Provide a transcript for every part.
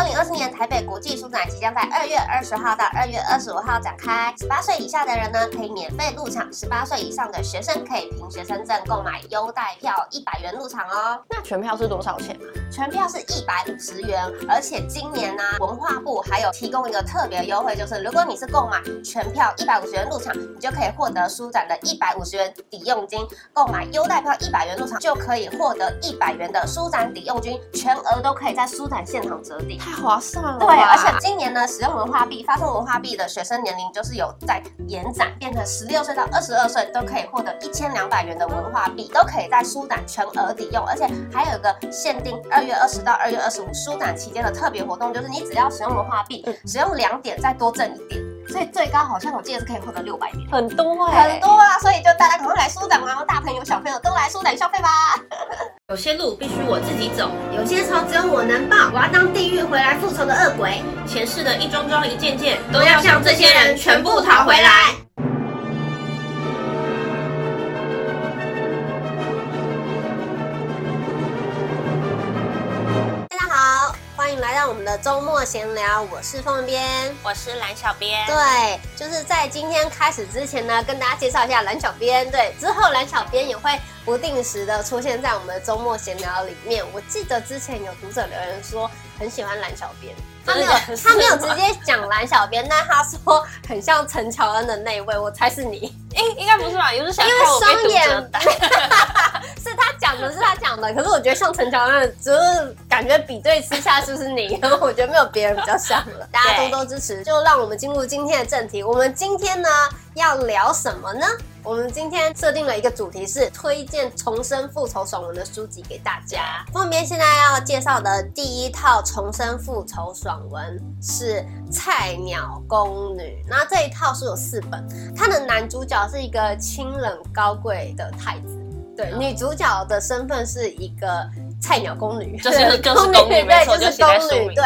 二零二四年台北国际书展即将在二月二十号到二月二十五号展开，十八岁以下的人呢可以免费入场，十八岁以上的学生可以凭学生证购买优待票一百元入场哦。那全票是多少钱啊？全票是一百五十元，而且今年呢、啊，文化部还有提供一个特别优惠，就是如果你是购买全票一百五十元入场，你就可以获得书展的一百五十元抵用金；购买优待票一百元入场，就可以获得一百元的书展抵用金，全额都可以在书展现场折抵，太划算了。对，而且今年呢，使用文化币发送文化币的学生年龄就是有在延展，变成十六岁到二十二岁都可以获得一千两百元的文化币，都可以在书展全额抵用，而且还有一个限定二月二十到二月二十五书展期间的特别活动，就是你只要使用文化币，使用两点再多挣一点，所以最高好像我记得是可以获得六百点，很多哎、欸，很多啊！所以就大家赶快来舒展玩，大朋友小朋友都来舒展消费吧。有些路必须我自己走，有些仇只有我能报。我要当地狱回来复仇的恶鬼，前世的一桩桩一件件，都要向这些人全部讨回来。的周末闲聊，我是凤边，我是蓝小编。对，就是在今天开始之前呢，跟大家介绍一下蓝小编。对，之后蓝小编也会不定时的出现在我们的周末闲聊里面。我记得之前有读者留言说很喜欢蓝小编，他没有他没有直接讲蓝小编，但他说很像陈乔恩的那一位，我猜是你。应应该不是吧？又是想因为双眼，是他讲的，是他讲的。可是我觉得像陈乔恩，只是感觉比对之下是不是你，然 后我觉得没有别人比较像了。大家多多支持，就让我们进入今天的正题。我们今天呢要聊什么呢？我们今天设定了一个主题是推荐重生复仇爽文的书籍给大家。后面现在要介绍的第一套重生复仇爽文是《菜鸟宫女》，那这一套是有四本，它的男主角是一个清冷高贵的太子，对，女主角的身份是一个菜鸟宫女，就是 宫女，对，就是宫女，对，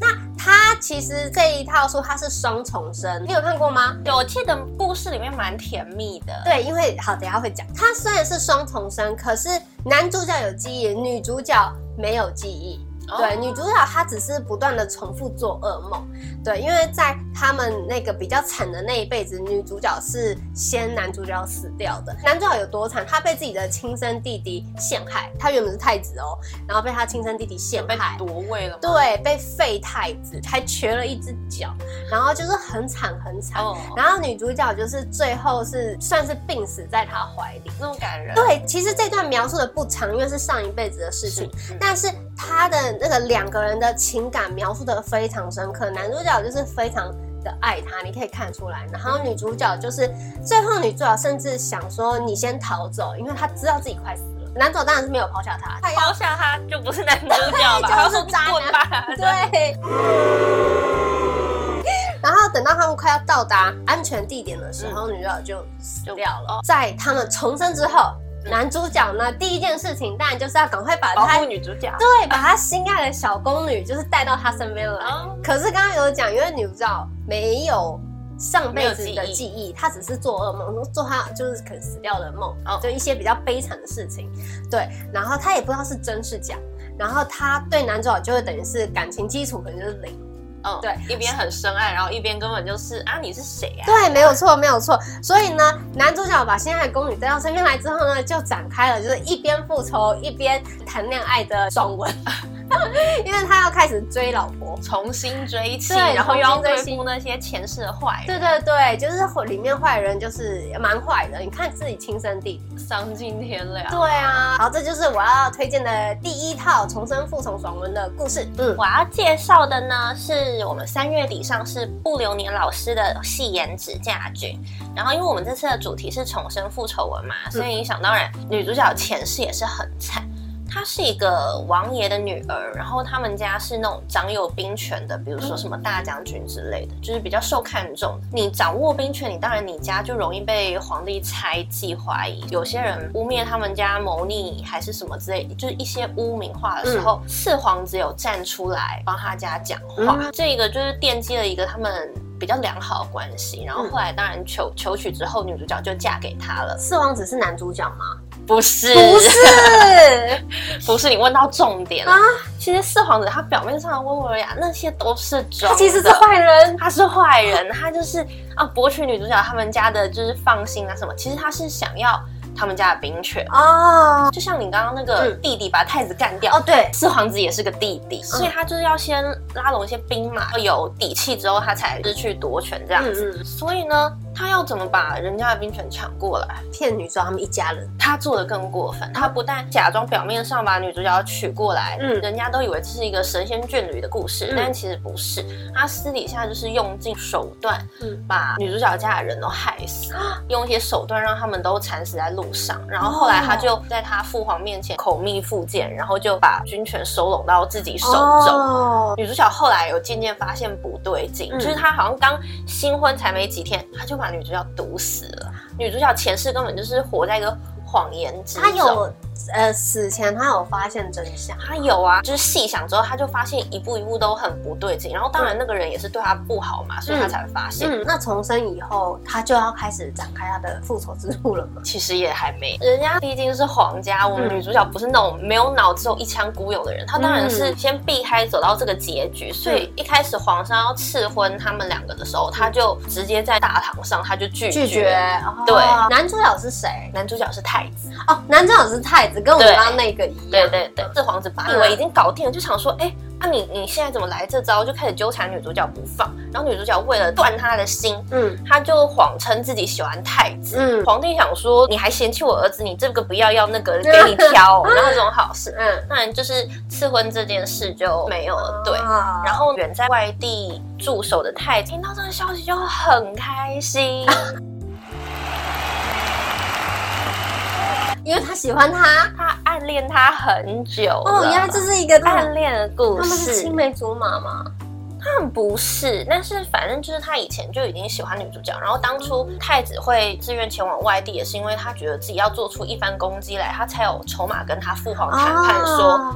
那。它其实这一套书它是双重生，你有看过吗？有，我记得故事里面蛮甜蜜的。对，因为好，等下会讲。它虽然是双重生，可是男主角有记忆，女主角没有记忆。对，女主角她只是不断的重复做噩梦。对，因为在他们那个比较惨的那一辈子，女主角是先男主角死掉的。男主角有多惨？他被自己的亲生弟弟陷害。他原本是太子哦，然后被他亲生弟弟陷害，被夺位了。对，被废太子，还瘸了一只脚，然后就是很惨很惨。哦。然后女主角就是最后是算是病死在他怀里，那种感人。对，其实这段描述的不长，因为是上一辈子的事情，嗯、但是他的。那个两个人的情感描述的非常深刻，男主角就是非常的爱她，你可以看出来。然后女主角就是最后女主角甚至想说你先逃走，因为她知道自己快死了。男主角当然是没有抛下她，抛下她就不是男主角吧？就是渣男。对。然后等到他们快要到达安全地点的时候，嗯、女主角就死掉了。在他们重生之后。男主角呢，第一件事情当然就是要赶快把他女主角，对，把他心爱的小宫女就是带到他身边来。嗯、可是刚刚有讲，因为女主角没有上辈子的记忆，她只是做噩梦，做她就是可能死掉的梦，哦、就一些比较悲惨的事情。对，然后她也不知道是真是假，然后她对男主角就会等于是感情基础可能就是零。嗯，对，一边很深爱，然后一边根本就是啊，你是谁呀？对，没有错，没有错。所以呢，男主角把心爱的宫女带到身边来之后呢，就展开了就是一边复仇一边谈恋爱的爽文。因为他要开始追老婆，重新追妻，然后又要对付那些前世的坏人。对对对，就是里面坏人就是蛮坏的。你看自己亲生弟弟，丧尽天良。对啊，好，这就是我要推荐的第一套重生复仇爽文的故事。嗯，我要介绍的呢，是我们三月底上市不流年老师的《戏言指嫁剧》。然后，因为我们这次的主题是重生复仇文嘛，所以想当然，女主角前世也是很惨。她是一个王爷的女儿，然后他们家是那种掌有兵权的，比如说什么大将军之类的，就是比较受看重。你掌握兵权，你当然你家就容易被皇帝猜忌怀疑。有些人污蔑他们家谋逆还是什么之类的，就是一些污名化的时候，嗯、四皇子有站出来帮他家讲话，嗯、这个就是奠基了一个他们比较良好的关系。然后后来当然求求娶之后，女主角就嫁给他了。四皇子是男主角吗？不是，不是，不是，你问到重点了啊！其实四皇子他表面上的温文尔雅，那些都是装的。他其实是坏人，他是坏人，他就是啊，博取女主角他们家的就是放心啊什么。其实他是想要。他们家的兵权哦，就像你刚刚那个弟弟把太子干掉哦，对，四皇子也是个弟弟，所以他就是要先拉拢一些兵马，有底气之后，他才是去夺权这样子。所以呢，他要怎么把人家的兵权抢过来？骗女主角他们一家人，他做的更过分。他不但假装表面上把女主角娶过来，嗯，人家都以为这是一个神仙眷侣的故事，但其实不是。他私底下就是用尽手段，嗯，把女主角家的人都害死，用一些手段让他们都惨死在路上。然后后来他就在他父皇面前口蜜腹剑，然后就把军权收拢到自己手中。女主角后来有渐渐发现不对劲，就是他好像刚新婚才没几天，他就把女主角毒死了。女主角前世根本就是活在一个谎言之中。呃，死前他有发现真相，他有啊，就是细想之后，他就发现一步一步都很不对劲，然后当然那个人也是对他不好嘛，嗯、所以他才会发现。嗯，那重生以后，他就要开始展开他的复仇之路了吗？其实也还没，人家毕竟是皇家，我们女主角不是那种没有脑只有一腔孤勇的人，他当然是先避开走到这个结局。所以一开始皇上要赐婚他们两个的时候，他就直接在大堂上他就拒绝。拒绝。对，男主角是谁？男主角是太子。哦，男主角是太子。跟我们刚刚那个一样，对对对，这皇子把以为已经搞定了，就想说，哎，啊你你现在怎么来这招？就开始纠缠女主角不放。然后女主角为了断他的心，嗯，他就谎称自己喜欢太子。嗯，皇帝想说，你还嫌弃我儿子，你这个不要，要那个给你挑，然后这种好事，嗯，当然就是赐婚这件事就没有了。对，然后远在外地驻守的太子听到这个消息就很开心。因为他喜欢他，他暗恋他很久哦。原来这是一个暗恋的故事。他们是青梅竹马吗？他们不是，但是反正就是他以前就已经喜欢女主角，然后当初太子会自愿前往外地，也是因为他觉得自己要做出一番功绩来，他才有筹码跟他父皇谈判说，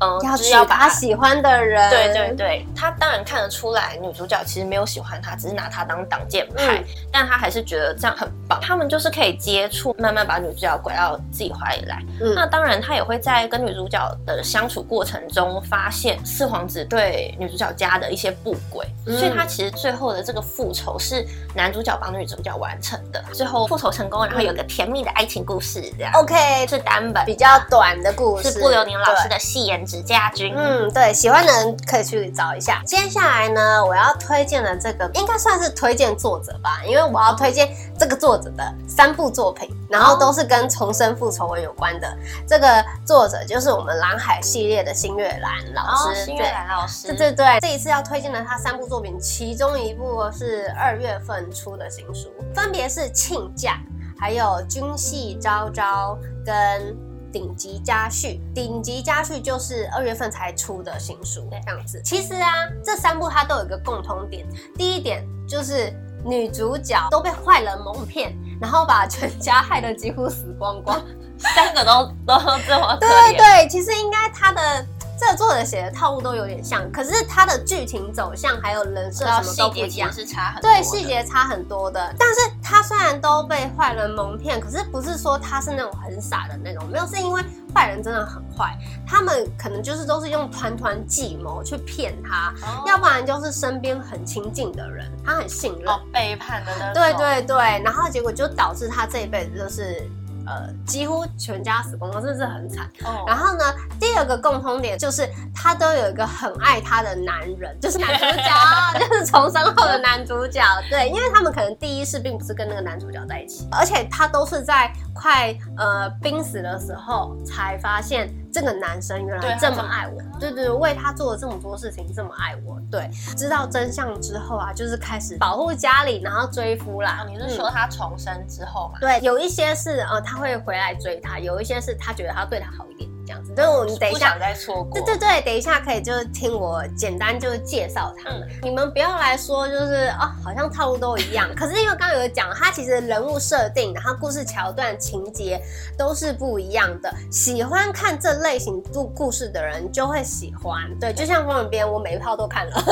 嗯，要娶他喜欢的人。对对对，他当然看得出来女主角其实没有喜欢他，只是拿他当挡箭牌，但他还是觉得这样很棒。他们就是可以接触，慢慢把女主角拐到自己怀里来。那当然，他也会在跟女主角的相处过程中，发现四皇子对女主角家的一些。不轨，所以他其实最后的这个复仇是男主角帮女主角完成的，最后复仇成功，然后有个甜蜜的爱情故事，这样。OK，是单本比较短的故事，是布留宁老师的《戏言指家军》。嗯，对，喜欢的人可以去找一下。接下来呢，我要推荐的这个应该算是推荐作者吧，因为我要推荐这个作者的三部作品，然后都是跟重生复仇文有关的。这个作者就是我们蓝海系列的新月兰老师，新月兰老师，对对对，这一次要推。推荐了他三部作品，其中一部是二月份出的新书，分别是《亲嫁》、还有《军系昭昭》跟《顶级家婿》。《顶级家婿》就是二月份才出的新书，这样子。其实啊，这三部它都有一个共通点，第一点就是女主角都被坏人蒙骗，然后把全家害得几乎死光光，三个都都这么可怜。对对，其实应该他的。这个作者写的套路都有点像，可是他的剧情走向还有人设什么都不一样，是差很多。对，细节差很多的。但是他虽然都被坏人蒙骗，可是不是说他是那种很傻的那种，没有，是因为坏人真的很坏，他们可能就是都是用团团计谋去骗他，哦、要不然就是身边很亲近的人，他很信任，哦、背叛的那种。对对对，然后结果就导致他这一辈子就是。呃，几乎全家死光光，真的是很惨。哦。然后呢，第二个共通点就是他都有一个很爱他的男人，就是男主角，就是重生后的男主角。对，因为他们可能第一世并不是跟那个男主角在一起，而且他都是在快呃濒死的时候才发现这个男生原来这么爱我，对对对，为他做了这么多事情，这么爱我。对，知道真相之后啊，就是开始保护家里，然后追夫啦。你是说他重生之后吗？对，有一些是呃他。会回来追他，有一些是他觉得他对他好一点。这样子。所以我们等一下再错过。对对对，等一下可以就是听我简单就是介绍他们。嗯、你们不要来说就是啊、哦，好像套路都一样。可是因为刚刚有讲，他其实人物设定，然后故事桥段、情节都是不一样的。喜欢看这类型故故事的人就会喜欢。对，就像《风人边》，我每一套都看了，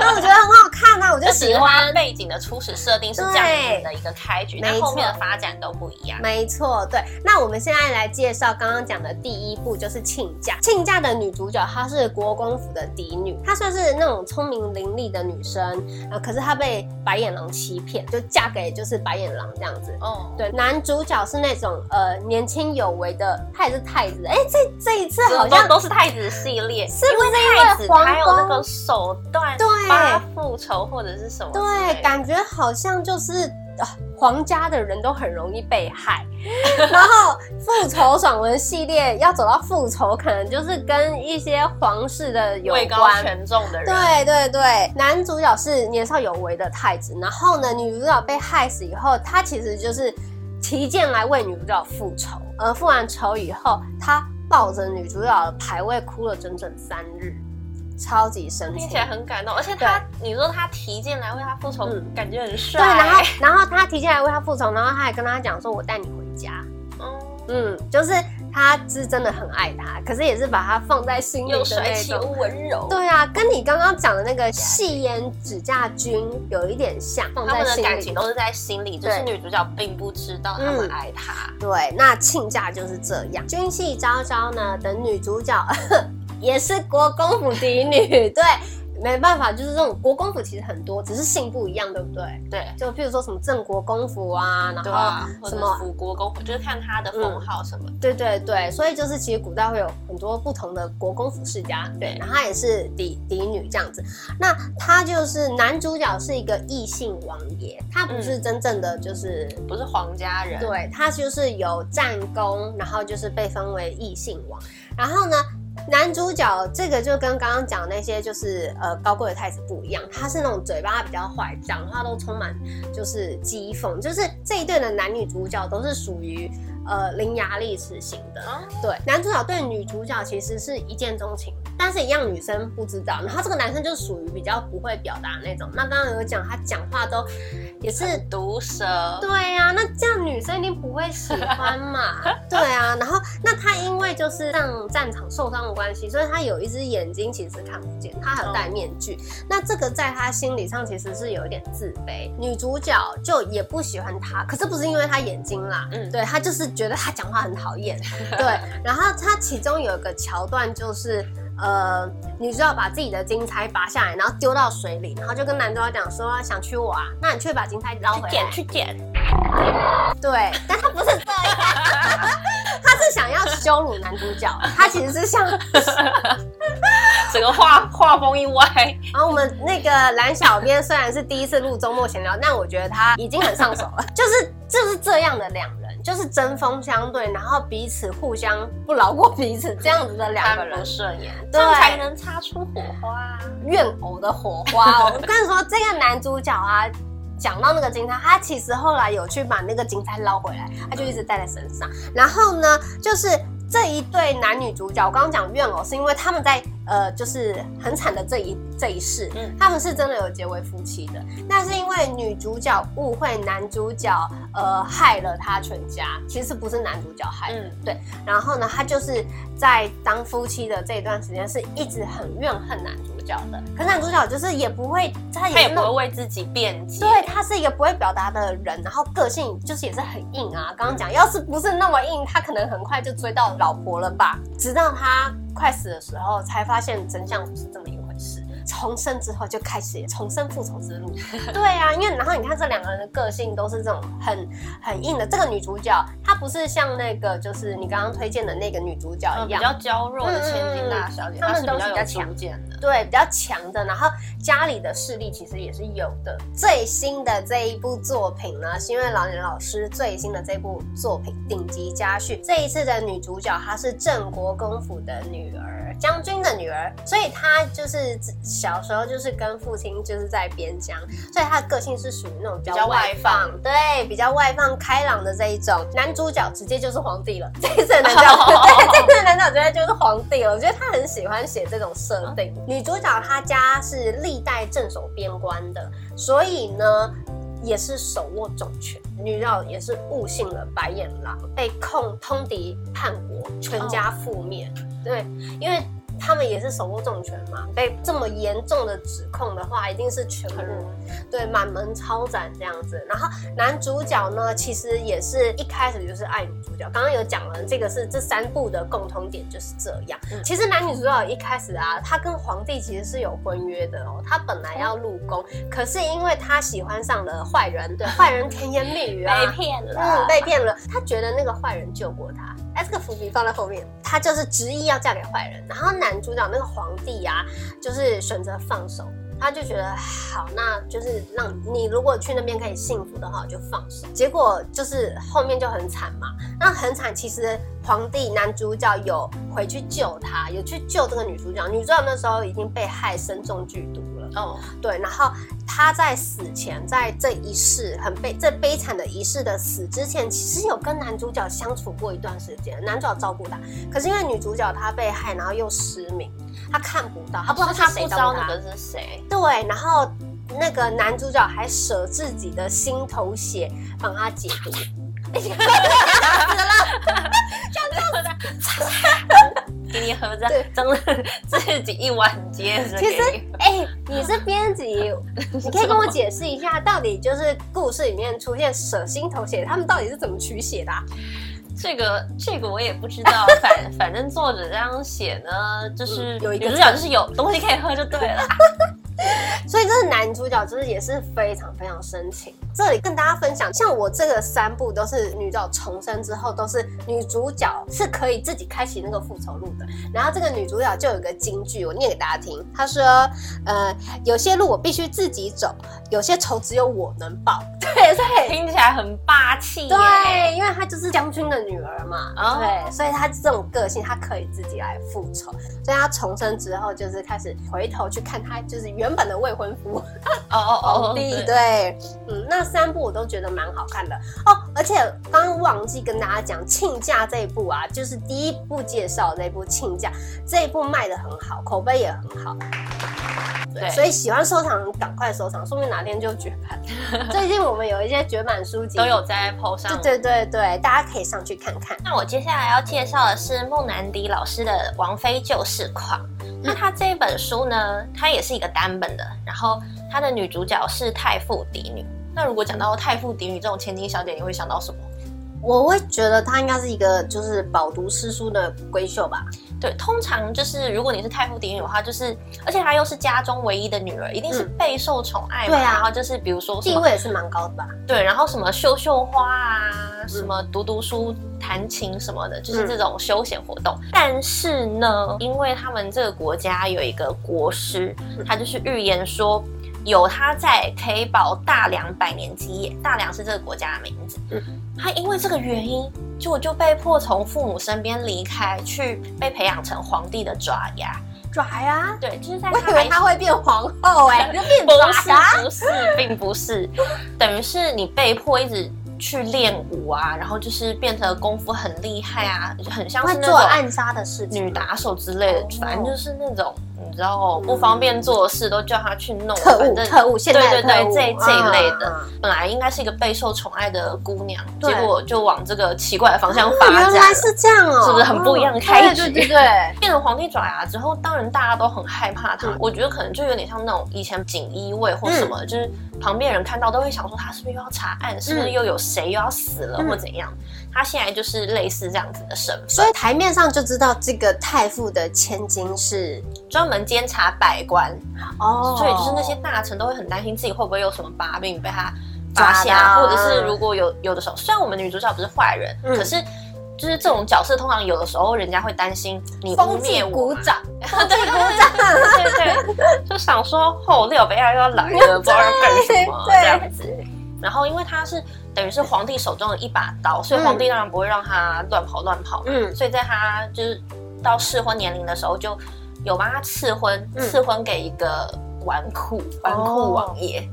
那我觉得很好看啊，我就喜欢。背景的初始设定是这样子的一个开局，那后面的发展都不一样。没错，对。那我们现在来介绍刚刚讲的第一部，就是亲家。亲家的女主角她是国公府的嫡女，她算是那种聪明伶俐的女生，呃，可是她被白眼狼欺骗，就嫁给就是白眼狼这样子。哦，对。男主角是那种呃年轻有为的，他也是太子。哎，这这一次好像都是太子系列，是不是因为太子还有那个手段，对，帮他复仇或者是什么？对，感觉好像就是。皇家的人都很容易被害，然后复仇爽文系列要走到复仇，可能就是跟一些皇室的有关，权重的人。对对对，男主角是年少有为的太子，然后呢，女主角被害死以后，他其实就是提剑来为女主角复仇，而复完仇以后，他抱着女主角的牌位哭了整整三日。超级深情，听起来很感动，而且他，你说他提进来为他复仇，嗯、感觉很帅。对，然后，然后他提进来为他复仇，然后他还跟他讲说：“我带你回家。”嗯嗯，就是他是真的很爱他，可是也是把他放在心里的那种。又帅气又温柔。对啊，跟你刚刚讲的那个戏言指嫁君有一点像，放在心里。他们的感情都是在心里，就是女主角并不知道他们爱他。嗯、对，那亲家就是这样。君系昭昭呢等女主角。也是国公府嫡女，对，没办法，就是这种国公府其实很多，只是姓不一样，对不对？对，就譬如说什么郑国公府啊，然后什么辅国公府，就是看他的封号什么、嗯。对对对，所以就是其实古代会有很多不同的国公府世家，对，然后他也是嫡嫡女这样子。那他就是男主角是一个异姓王爷，他不是真正的就是、嗯、不是皇家人，对，他就是有战功，然后就是被封为异姓王，然后呢。男主角这个就跟刚刚讲那些就是呃高贵的太子不一样，他是那种嘴巴比较坏，讲话都充满就是讥讽，就是这一对的男女主角都是属于。呃，伶牙俐齿型的，对，男主角对女主角其实是一见钟情，但是一样女生不知道。然后这个男生就属于比较不会表达那种。那刚刚有讲他讲话都也是毒舌，对呀、啊，那这样女生一定不会喜欢嘛。对啊，然后那他因为就是上战场受伤的关系，所以他有一只眼睛其实看不见，他还有戴面具。那这个在他心理上其实是有一点自卑。女主角就也不喜欢他，可是不是因为他眼睛啦，嗯，对他就是。觉得他讲话很讨厌，对。然后他其中有一个桥段就是，呃，女主角把自己的金钗拔下来，然后丢到水里，然后就跟男主角讲说：“想娶我啊？那你去把金钗捞回来。”去捡，去捡。对，但他不是这样，他是想要羞辱男主角，他其实是想。整个画画风一歪，然后我们那个蓝小编虽然是第一次录周末闲聊，但我觉得他已经很上手了，就是就是这样的两人，就是针锋相对，然后彼此互相不饶过彼此这样子的两个人，不顺眼，这样才能擦出火花，怨偶的火花。我跟你说，这个男主角啊，讲到那个金钗，他其实后来有去把那个金钗捞回来，他就一直带在身上。然后呢，就是这一对男女主角，我刚刚讲怨偶，是因为他们在。呃，就是很惨的这一这一世，嗯，他们是真的有结为夫妻的。那是因为女主角误会男主角，呃，害了他全家，其实不是男主角害的，嗯，对。然后呢，他就是在当夫妻的这一段时间，是一直很怨恨男主角的。可是男主角就是也不会，他也，他也不会为自己辩解，对，他是一个不会表达的人，然后个性就是也是很硬啊。刚刚讲，要是不是那么硬，他可能很快就追到老婆了吧？直到他。快死的时候才发现真相不是这么一。重生之后就开始重生复仇之路。对啊，因为然后你看这两个人的个性都是这种很很硬的。这个女主角她不是像那个就是你刚刚推荐的那个女主角一样、嗯、比较娇弱的千金大小姐，她、嗯、们都是比较强的，对，比较强的。然后家里的势力其实也是有的。最新的这一部作品呢，是因为老年老师最新的这部作品顶级家训。这一次的女主角她是郑国公府的女儿，将军的女儿，所以她就是。小时候就是跟父亲就是在边疆，所以她的个性是属于那种比较外放，对，比较外放开朗的这一种。男主角直接就是皇帝了，这一次男主角对，这一次男主角直接就是皇帝了。我觉得他很喜欢写这种设定。女主角她家是历代镇守边关的，所以呢。也是手握重权，女主角也是误信了白眼狼，被控通敌叛国，全家覆灭。Oh. 对，因为。他们也是手握重权嘛，被这么严重的指控的话，一定是全部对满门抄斩这样子。然后男主角呢，其实也是一开始就是爱女主角。刚刚有讲了，这个是这三部的共同点就是这样。其实男女主角一开始啊，他跟皇帝其实是有婚约的哦。他本来要入宫，可是因为他喜欢上了坏人，对坏人甜言蜜语啊，被骗了，嗯，被骗了。他觉得那个坏人救过他。哎，这个伏笔放在后面，他就是执意要嫁给坏人，然后男男主角那个皇帝、啊，就是选择放手。他就觉得好，那就是让你如果去那边可以幸福的话，就放手。结果就是后面就很惨嘛。那很惨，其实皇帝男主角有回去救他，有去救这个女主角。女主角那时候已经被害身中剧毒了。哦，对。然后他在死前，在这一世很悲这悲惨的一世的死之前，其实有跟男主角相处过一段时间，男主角照顾他。可是因为女主角她被害，然后又失明。他看不到，他不知道他谁招那个是谁。对，然后那个男主角还舍自己的心头血帮他解毒。死了，这样子的，给你喝着，蒸了自己一碗接着。其实，哎、欸，你是编辑，你可以跟我解释一下，到底就是故事里面出现舍心头血，他们到底是怎么取血的、啊？这个这个我也不知道，反反正作者这样写呢，就是有一个主角就是有东西可以喝就对了。所以这个男主角就是也是非常非常深情。这里跟大家分享，像我这个三部都是女主角重生之后，都是女主角是可以自己开启那个复仇路的。然后这个女主角就有一个金句，我念给大家听。她说：“呃，有些路我必须自己走，有些仇只有我能报。”对，所以听起来很霸气。对，因为她就是将军的女儿嘛。哦、对，所以她这种个性，她可以自己来复仇。所以她重生之后，就是开始回头去看她就是原本的未婚夫。哦哦哦，皇帝对，嗯，那。三部我都觉得蛮好看的哦，而且刚刚忘记跟大家讲，亲家这一部啊，就是第一部介绍的那部亲家，这一部卖的很好，口碑也很好。对，所以喜欢收藏赶快收藏，说不定哪天就绝版。最近我们有一些绝版书籍都有在 PO 上，对对对对，大家可以上去看看。那我接下来要介绍的是孟南迪老师的《王妃就是狂》。那他这一本书呢，它也是一个单本的，然后它的女主角是太傅嫡女。那如果讲到太傅嫡女这种千金小姐，你会想到什么？我会觉得她应该是一个就是饱读诗书的闺秀吧。对，通常就是如果你是太傅嫡女的话，就是而且她又是家中唯一的女儿，一定是备受宠爱嘛。对啊，然后就是比如说地位也是蛮高的吧。对，然后什么绣绣花啊，什么读读书、弹琴什么的，就是这种休闲活动。嗯、但是呢，因为他们这个国家有一个国师，他就是预言说。有他在，可以保大梁百年基业。大梁是这个国家的名字。嗯，他因为这个原因，就就被迫从父母身边离开，去被培养成皇帝的爪牙。爪牙？对，就是在。我以为他会变皇后哎、欸，就变爪牙？不是，并不是，等于是你被迫一直去练武啊，然后就是变成功夫很厉害啊，很像是那种做暗杀的事情，女打手之类的，哦、反正就是那种。然后不方便做的事都叫他去弄，特务特务，现在对对对，这这一类的，本来应该是一个备受宠爱的姑娘，结果就往这个奇怪的方向发展。原来是这样哦，是不是很不一样的开局？对对对，变成皇帝爪牙之后，当然大家都很害怕他。我觉得可能就有点像那种以前锦衣卫或什么，就是旁边人看到都会想说他是不是又要查案，是不是又有谁又要死了或怎样？他现在就是类似这样子的身份，所以台面上就知道这个太傅的千金是专门监察百官。哦，所以就是那些大臣都会很担心自己会不会有什么把柄被他发现，或者是如果有有的时候，虽然我们女主角不是坏人，可是就是这种角色通常有的时候人家会担心你污蔑我，鼓掌，风纪鼓掌，对对，就想说后六杯要要来了，不知道要干什么这样子。然后因为他是等于是皇帝手中的一把刀，所以皇帝当然不会让他乱跑乱跑嘛。嗯，所以在他就是到适婚年龄的时候就。有帮他赐婚，嗯赐婚给一个纨绔，纨绔王爷。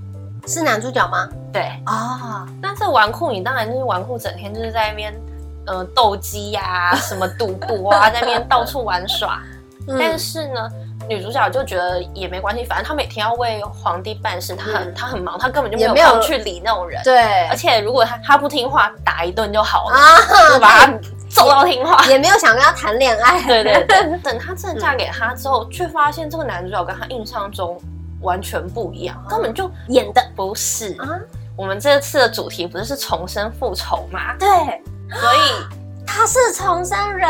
是男主角吗？对啊，但是纨绔，你当然就是纨绔，整天就是在那边，呃，斗鸡呀，什么赌博啊，在那边到处玩耍。嗯但是呢，女主角就觉得也没关系，反正她每天要为皇帝办事，她很她很忙，她根本就没有空去理那种人。对而，且如果她她不听话，打一顿就好了，啊就把她 揍到听话。也没有想跟他谈恋爱。对对对，等她真的嫁给他之后，却发现这个男主角跟她印象中完全不一样，根本就演的不是。啊，我们这次的主题不是是重生复仇吗？对，所以他是重生人。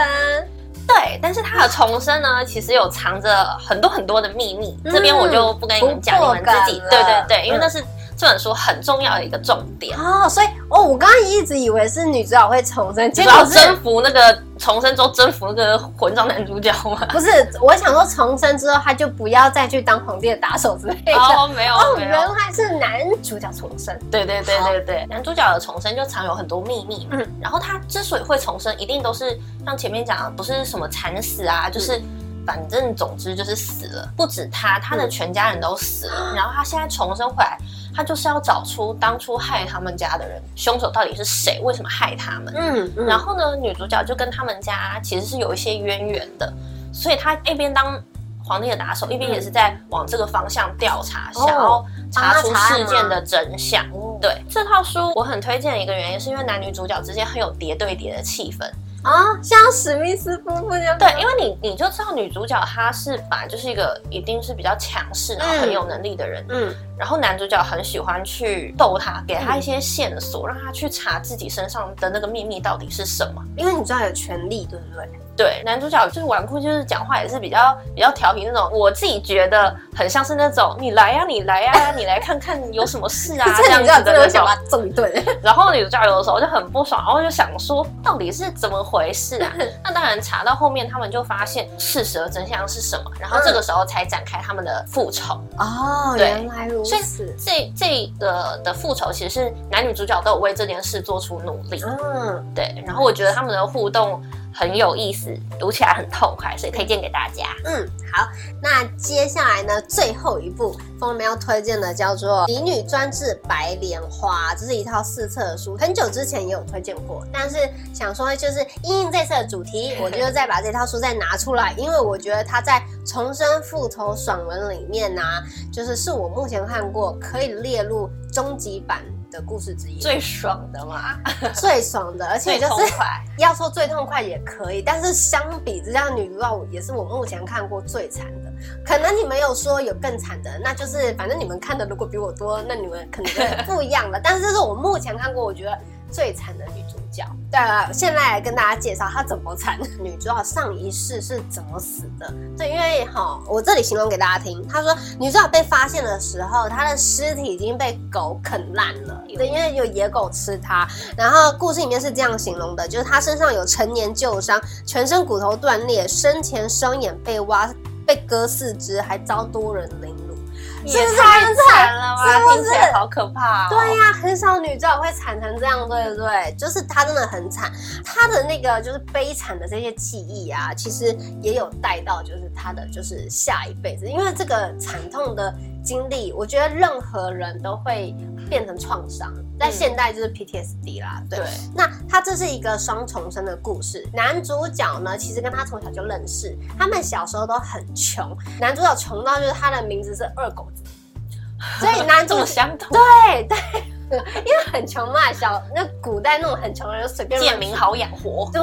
对，但是它的重生呢，其实有藏着很多很多的秘密。嗯这边我就不跟你们讲，你们自己对对对，因为嗯那是这本书很重要的一个重点。哦，所以哦，我刚刚一直以为是女主角会重生，结果是征服那个重生之后征服那个混账男主角吗？不是？我想说重生之后他就不要再去当皇帝的打手之类的。哦，没有哦，原，来是男主角重生。对对对对对，男主角的重生就藏有很多秘密。嗯然后他之所以会重生，一定都是像前面讲的，不是什么惨死啊，就是。反正总之就是死了，不止他，他的全家人都死了。然后他现在重生回来，他就是要找出当初害他们家的人，凶手到底是谁，为什么害他们。嗯，嗯然后呢，女主角就跟他们家其实是有一些渊源的，所以她一边当皇帝的打手，一边也是在往这个方向调查，哦想要查出事件的真相。哦对这套书，我很推荐的一个原因，是因为男女主角之间很有叠对叠的气氛。啊，像史密斯夫妇这样。对，因为你你就知道女主角她是本来就是一个一定是比较强势，然后很有能力的人，嗯，然后男主角很喜欢去逗她，给她一些线索，让她去查自己身上的那个秘密到底是什么。因为你知道有权利，对不对？对，男主角就是纨绔，就是讲话也是比较比较调皮那种。我自己觉得很像是那种你来呀、啊，你来呀、啊，你来看看有什么事啊 这样子的的那种。想把他揍一顿。然后女主角有的时候就很不爽，然后就想说到底是怎么回事啊？那当然查到后面，他们就发现事实的真相是什么，然后这个时候才展开他们的复仇。哦，原来如所以。这这个的复仇其实是男女主角都有为这件事做出努力。嗯，对，然后我觉得他们的互动很有意思，读起来很痛快，所以推荐给大家。嗯，好，那接下来呢，最后一部封面要推荐的叫做《嫡女专治白莲花》，这是一套四册的书，很久之前也有推荐过，但是想说就是因应这次的主题，我就再把这套书再拿出来，因为我觉得它在重生复仇爽文里面呢、啊，就是是我目前看过可以列入终极版的故事之一，最爽的嘛，最爽的，而且就是。要说最痛快也可以，但是相比之下，女主角也是我目前看过最惨的。可能你们有说有更惨的，那就是反正你们看的如果比我多，那你们可能就不一样了。但是这是我目前看过我觉得最惨的女主角。对了，现在来跟大家介绍她怎么惨。女主角上一世是怎么死的？对，因为哈，我这里形容给大家听。她说女主角被发现的时候，她的尸体已经被狗啃烂了，对，因为有野狗吃她。然后故事里面是这样形容的，就是她身上有陈年旧伤，全身骨头断裂，生前双眼被挖。被割四肢，还遭多人凌辱，是不是很惨了吗？是不是听起来好可怕、哦。对呀、啊，很少女知道会惨成这样，对不对？就是她真的很惨，她的那个就是悲惨的这些记忆啊，其实也有带到就是她的就是下一辈子，因为这个惨痛的经历，我觉得任何人都会变成创伤，在现代就是 PTSD 啦。嗯、对，对那他这是一个双重生的故事，男主角呢，其实跟他从小就认识，他们小时候都很穷，男主角穷到就是他的名字是二狗子，所以男主 相同，对对。因为很穷嘛，小那古代那种很穷的人随便贱民好养活，对，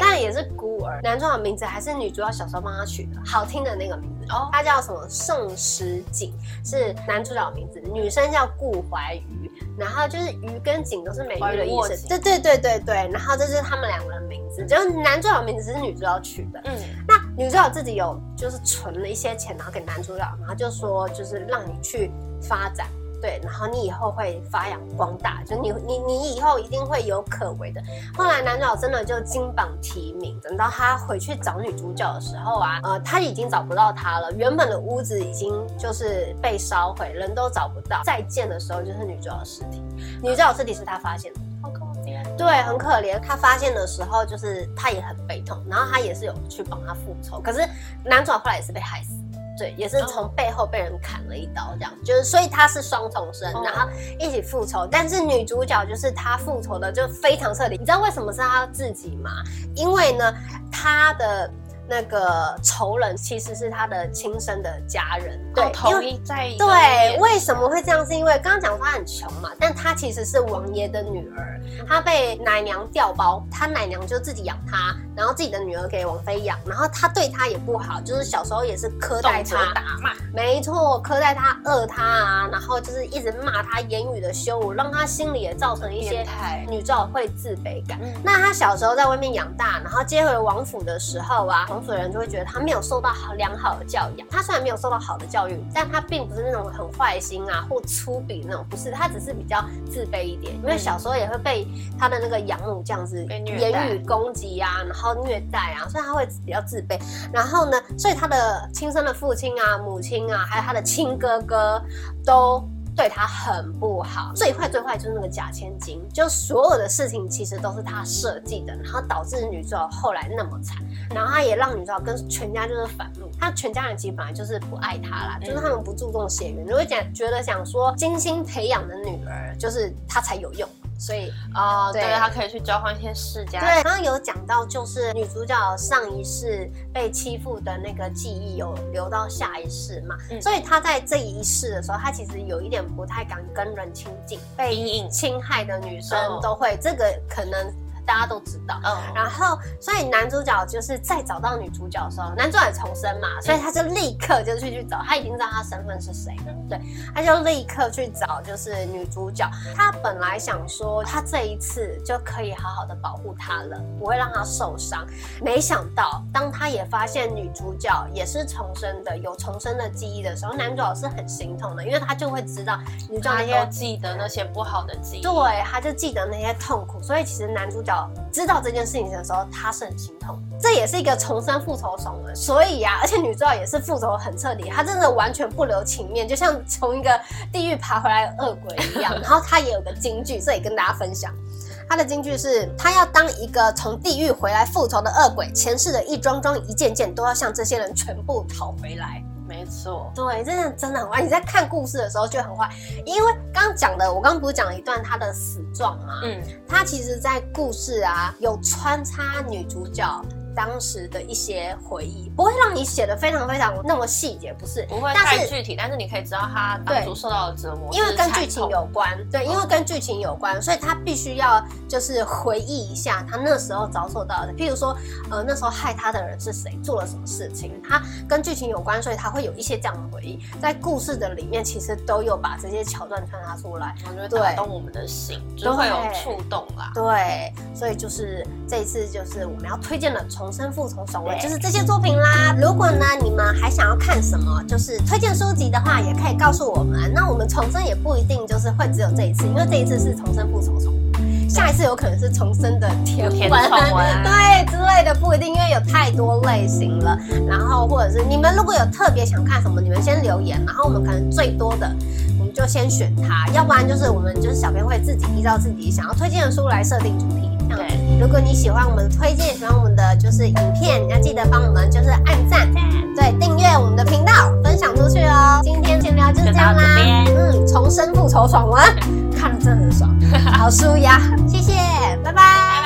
但也是孤儿。男主角的名字还是女主角小时候帮他取的，好听的那个名字哦，他叫什么宋时景，是男主角的名字。女生叫顾怀瑜，然后就是瑜跟景都是美玉的意思。对对对对对，然后这是他们两个人的名字，就是男主角的名字是女主角取的。嗯，那女主角自己有就是存了一些钱，然后给男主角，然后就说就是让你去发展。对，然后你以后会发扬光大，就你你你以后一定会有可为的。后来男主角真的就金榜题名，等到他回去找女主角的时候啊，呃，他已经找不到她了，原本的屋子已经就是被烧毁，人都找不到。再见的时候就是女主角的尸体，女主角尸体是他发现的。好可怜。对，很可怜。他发现的时候，就是他也很悲痛，然后他也是有去帮他复仇。可是男主角后来也是被害死，对，也是从背后被人砍了一刀，这样、哦、就是，所以他是双重身，然后一起复仇。但是女主角就是她复仇的就非常彻底。你知道为什么是她自己吗？因为呢，她的。那个仇人其实是他的亲生的家人，对，同一在对，为什么会这样？是因为刚刚讲他很穷嘛，但他其实是王爷的女儿，他被奶娘调包，他奶娘就自己养他，然后自己的女儿给王妃养，然后他对他也不好，就是小时候也是苛待他，打骂，没错，苛待他，饿他啊，然后就是一直骂他，言语的羞辱，让他心里也造成一些女主角会自卑感。那他小时候在外面养大，然后接回王府的时候啊。王府的人就会觉得他没有受到好良好的教养。他虽然没有受到好的教育，但他并不是那种很坏心啊或粗鄙那种，不是，他只是比较自卑一点。因为小时候也会被他的那个养母这样子言语攻击啊，然后虐待啊，所以他会比较自卑。然后呢，所以他的亲生的父亲啊、母亲啊，还有他的亲哥哥都。对他很不好，最坏最坏就是那个假千金，就所有的事情其实都是他设计的，然后导致女主角后来那么惨，然后他也让女主角跟全家就是反目，他全家人其实本来就是不爱他啦，就是他们不注重血缘，如果讲觉得想说精心培养的女儿就是他才有用。所以啊，对，他可以去交换一些世家。对，刚刚有讲到，就是女主角上一世被欺负的那个记忆有留到下一世嘛，嗯、所以她在这一世的时候，她其实有一点不太敢跟人亲近，被侵害的女生都会，这个可能。大家都知道，嗯，然后所以男主角就是在找到女主角的时候，男主角重生嘛，所以他就立刻就去去找，他已经知道他身份是谁了，对，他就立刻去找就是女主角。他本来想说他这一次就可以好好的保护她了，不会让她受伤。没想到当他也发现女主角也是重生的，有重生的记忆的时候，男主角是很心痛的，因为他就会知道女主角都记得那些不好的记忆，对，他就记得那些痛苦，所以其实男主角。知道这件事情的时候，他是很心痛。这也是一个重生复仇爽文，所以呀、啊，而且女主角也是复仇很彻底，她真的完全不留情面，就像从一个地狱爬回来的恶鬼一样。然后她也有个金句，这里跟大家分享。她的金句是：她要当一个从地狱回来复仇的恶鬼，前世的一桩桩、一件件，都要向这些人全部讨回来。没错，对，真的真的很坏。你在看故事的时候就很坏，因为刚刚讲的，我刚刚不是讲了一段他的死状吗？嗯，他其实，在故事啊有穿插女主角。当时的一些回忆不会让你写的非常非常那么细节，不是不会太具体，但是你可以知道他当初受到的折磨，因为跟剧情有关。对，因为跟剧情有关，所以他必须要就是回忆一下他那时候遭受到的，譬如说，呃，那时候害他的人是谁，做了什么事情，他跟剧情有关，所以他会有一些这样的回忆。在故事的里面，其实都有把这些桥段穿插出来，我觉得打动我们的心，就会有触动啦。对，所以就是这一次就是我们要推荐的从。重生复仇爽文就是这些作品啦。如果呢，你们还想要看什么，就是推荐书籍的话，也可以告诉我们。那我们重生也不一定就是会只有这一次，因为这一次是重生复仇下一次有可能是重生的甜文，对之类的，不一定，因为有太多类型了。然后或者是你们如果有特别想看什么，你们先留言，然后我们可能最多的我们就先选它，要不然就是我们就是小编会自己依照自己想要推荐的书来设定主题。对，如果你喜欢我们的推荐，喜欢我们的就是影片，你要记得帮我们就是按赞，对，订阅我们的频道，分享出去哦。今天闲聊就这样啦，嗯，重生复仇爽文，看了真的很爽，好舒压，谢谢，拜拜。